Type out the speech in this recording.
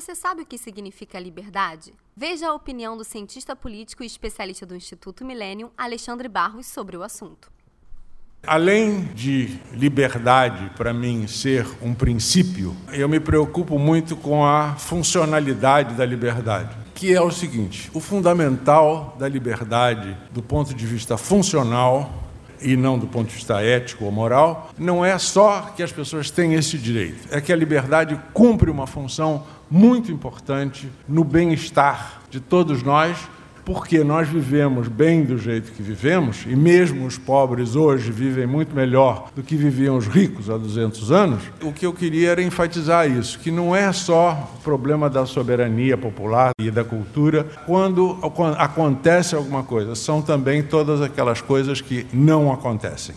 Você sabe o que significa liberdade? Veja a opinião do cientista político e especialista do Instituto Millennium, Alexandre Barros, sobre o assunto. Além de liberdade, para mim, ser um princípio, eu me preocupo muito com a funcionalidade da liberdade, que é o seguinte: o fundamental da liberdade, do ponto de vista funcional, e não do ponto de vista ético ou moral, não é só que as pessoas têm esse direito, é que a liberdade cumpre uma função muito importante no bem-estar de todos nós porque nós vivemos bem do jeito que vivemos, e mesmo os pobres hoje vivem muito melhor do que viviam os ricos há 200 anos, o que eu queria era enfatizar isso, que não é só o problema da soberania popular e da cultura, quando acontece alguma coisa, são também todas aquelas coisas que não acontecem.